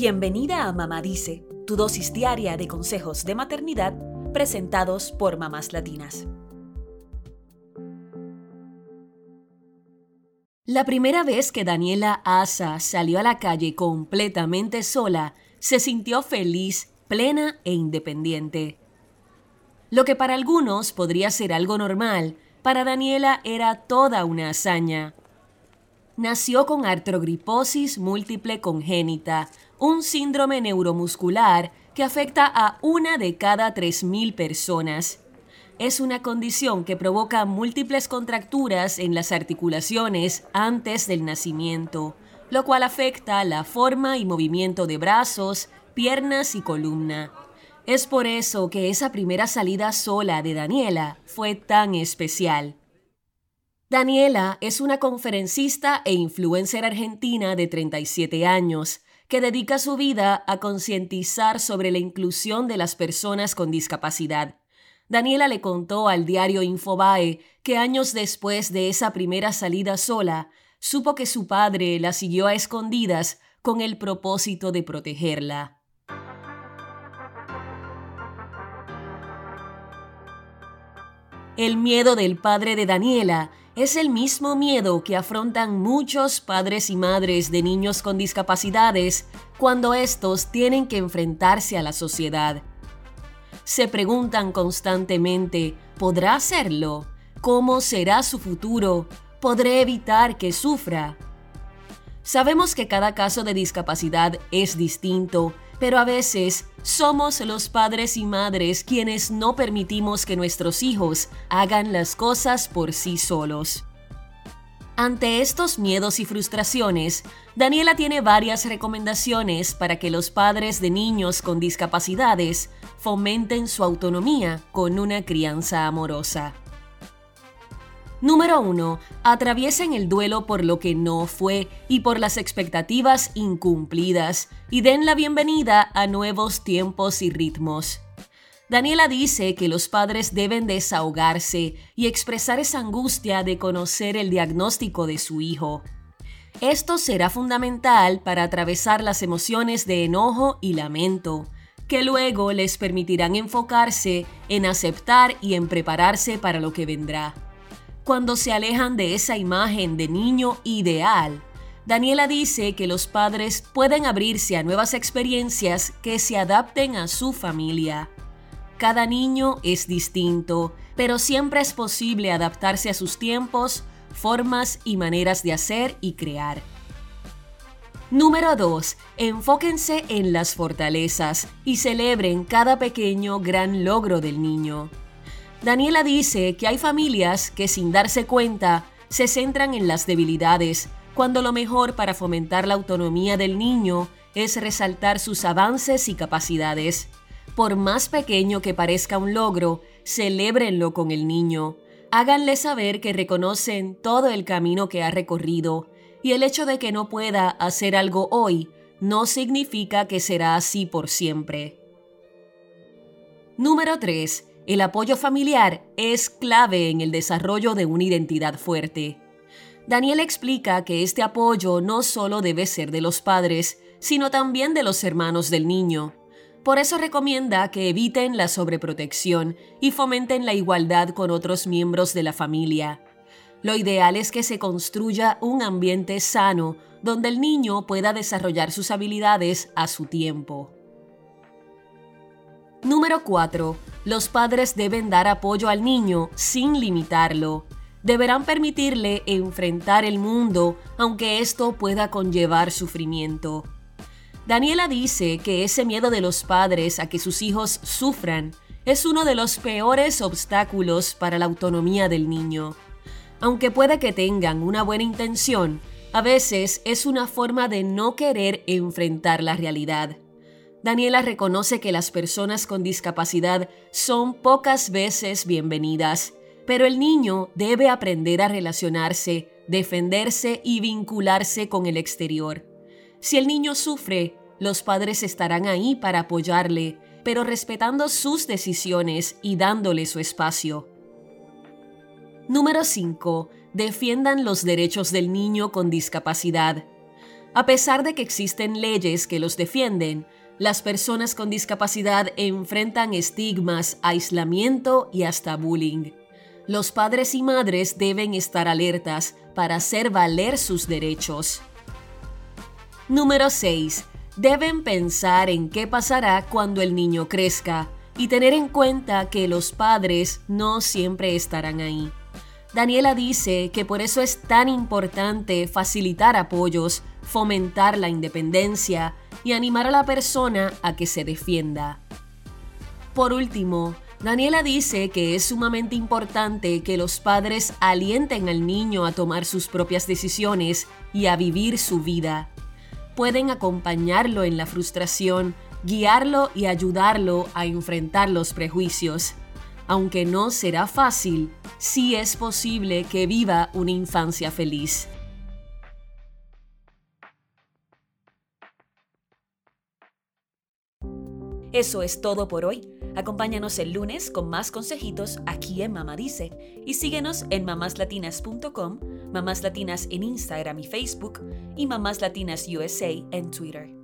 Bienvenida a Mamá Dice, tu dosis diaria de consejos de maternidad presentados por mamás latinas. La primera vez que Daniela Asa salió a la calle completamente sola, se sintió feliz, plena e independiente. Lo que para algunos podría ser algo normal, para Daniela era toda una hazaña. Nació con artrogriposis múltiple congénita, un síndrome neuromuscular que afecta a una de cada 3.000 personas. Es una condición que provoca múltiples contracturas en las articulaciones antes del nacimiento, lo cual afecta la forma y movimiento de brazos, piernas y columna. Es por eso que esa primera salida sola de Daniela fue tan especial. Daniela es una conferencista e influencer argentina de 37 años que dedica su vida a concientizar sobre la inclusión de las personas con discapacidad. Daniela le contó al diario Infobae que años después de esa primera salida sola, supo que su padre la siguió a escondidas con el propósito de protegerla. El miedo del padre de Daniela es el mismo miedo que afrontan muchos padres y madres de niños con discapacidades cuando estos tienen que enfrentarse a la sociedad. Se preguntan constantemente, ¿podrá hacerlo? ¿Cómo será su futuro? ¿Podré evitar que sufra? Sabemos que cada caso de discapacidad es distinto pero a veces somos los padres y madres quienes no permitimos que nuestros hijos hagan las cosas por sí solos. Ante estos miedos y frustraciones, Daniela tiene varias recomendaciones para que los padres de niños con discapacidades fomenten su autonomía con una crianza amorosa. Número 1. Atraviesen el duelo por lo que no fue y por las expectativas incumplidas y den la bienvenida a nuevos tiempos y ritmos. Daniela dice que los padres deben desahogarse y expresar esa angustia de conocer el diagnóstico de su hijo. Esto será fundamental para atravesar las emociones de enojo y lamento, que luego les permitirán enfocarse en aceptar y en prepararse para lo que vendrá cuando se alejan de esa imagen de niño ideal. Daniela dice que los padres pueden abrirse a nuevas experiencias que se adapten a su familia. Cada niño es distinto, pero siempre es posible adaptarse a sus tiempos, formas y maneras de hacer y crear. Número 2. Enfóquense en las fortalezas y celebren cada pequeño gran logro del niño. Daniela dice que hay familias que sin darse cuenta se centran en las debilidades, cuando lo mejor para fomentar la autonomía del niño es resaltar sus avances y capacidades. Por más pequeño que parezca un logro, celébrenlo con el niño. Háganle saber que reconocen todo el camino que ha recorrido y el hecho de que no pueda hacer algo hoy no significa que será así por siempre. Número 3. El apoyo familiar es clave en el desarrollo de una identidad fuerte. Daniel explica que este apoyo no solo debe ser de los padres, sino también de los hermanos del niño. Por eso recomienda que eviten la sobreprotección y fomenten la igualdad con otros miembros de la familia. Lo ideal es que se construya un ambiente sano donde el niño pueda desarrollar sus habilidades a su tiempo. Número 4. Los padres deben dar apoyo al niño sin limitarlo. Deberán permitirle enfrentar el mundo, aunque esto pueda conllevar sufrimiento. Daniela dice que ese miedo de los padres a que sus hijos sufran es uno de los peores obstáculos para la autonomía del niño. Aunque pueda que tengan una buena intención, a veces es una forma de no querer enfrentar la realidad. Daniela reconoce que las personas con discapacidad son pocas veces bienvenidas, pero el niño debe aprender a relacionarse, defenderse y vincularse con el exterior. Si el niño sufre, los padres estarán ahí para apoyarle, pero respetando sus decisiones y dándole su espacio. Número 5. Defiendan los derechos del niño con discapacidad. A pesar de que existen leyes que los defienden, las personas con discapacidad enfrentan estigmas, aislamiento y hasta bullying. Los padres y madres deben estar alertas para hacer valer sus derechos. Número 6. Deben pensar en qué pasará cuando el niño crezca y tener en cuenta que los padres no siempre estarán ahí. Daniela dice que por eso es tan importante facilitar apoyos, fomentar la independencia y animar a la persona a que se defienda. Por último, Daniela dice que es sumamente importante que los padres alienten al niño a tomar sus propias decisiones y a vivir su vida. Pueden acompañarlo en la frustración, guiarlo y ayudarlo a enfrentar los prejuicios. Aunque no será fácil, sí es posible que viva una infancia feliz. Eso es todo por hoy. Acompáñanos el lunes con más consejitos aquí en Mamá Dice y síguenos en mamáslatinas.com, Mamás Latinas en Instagram y Facebook y Mamás Latinas USA en Twitter.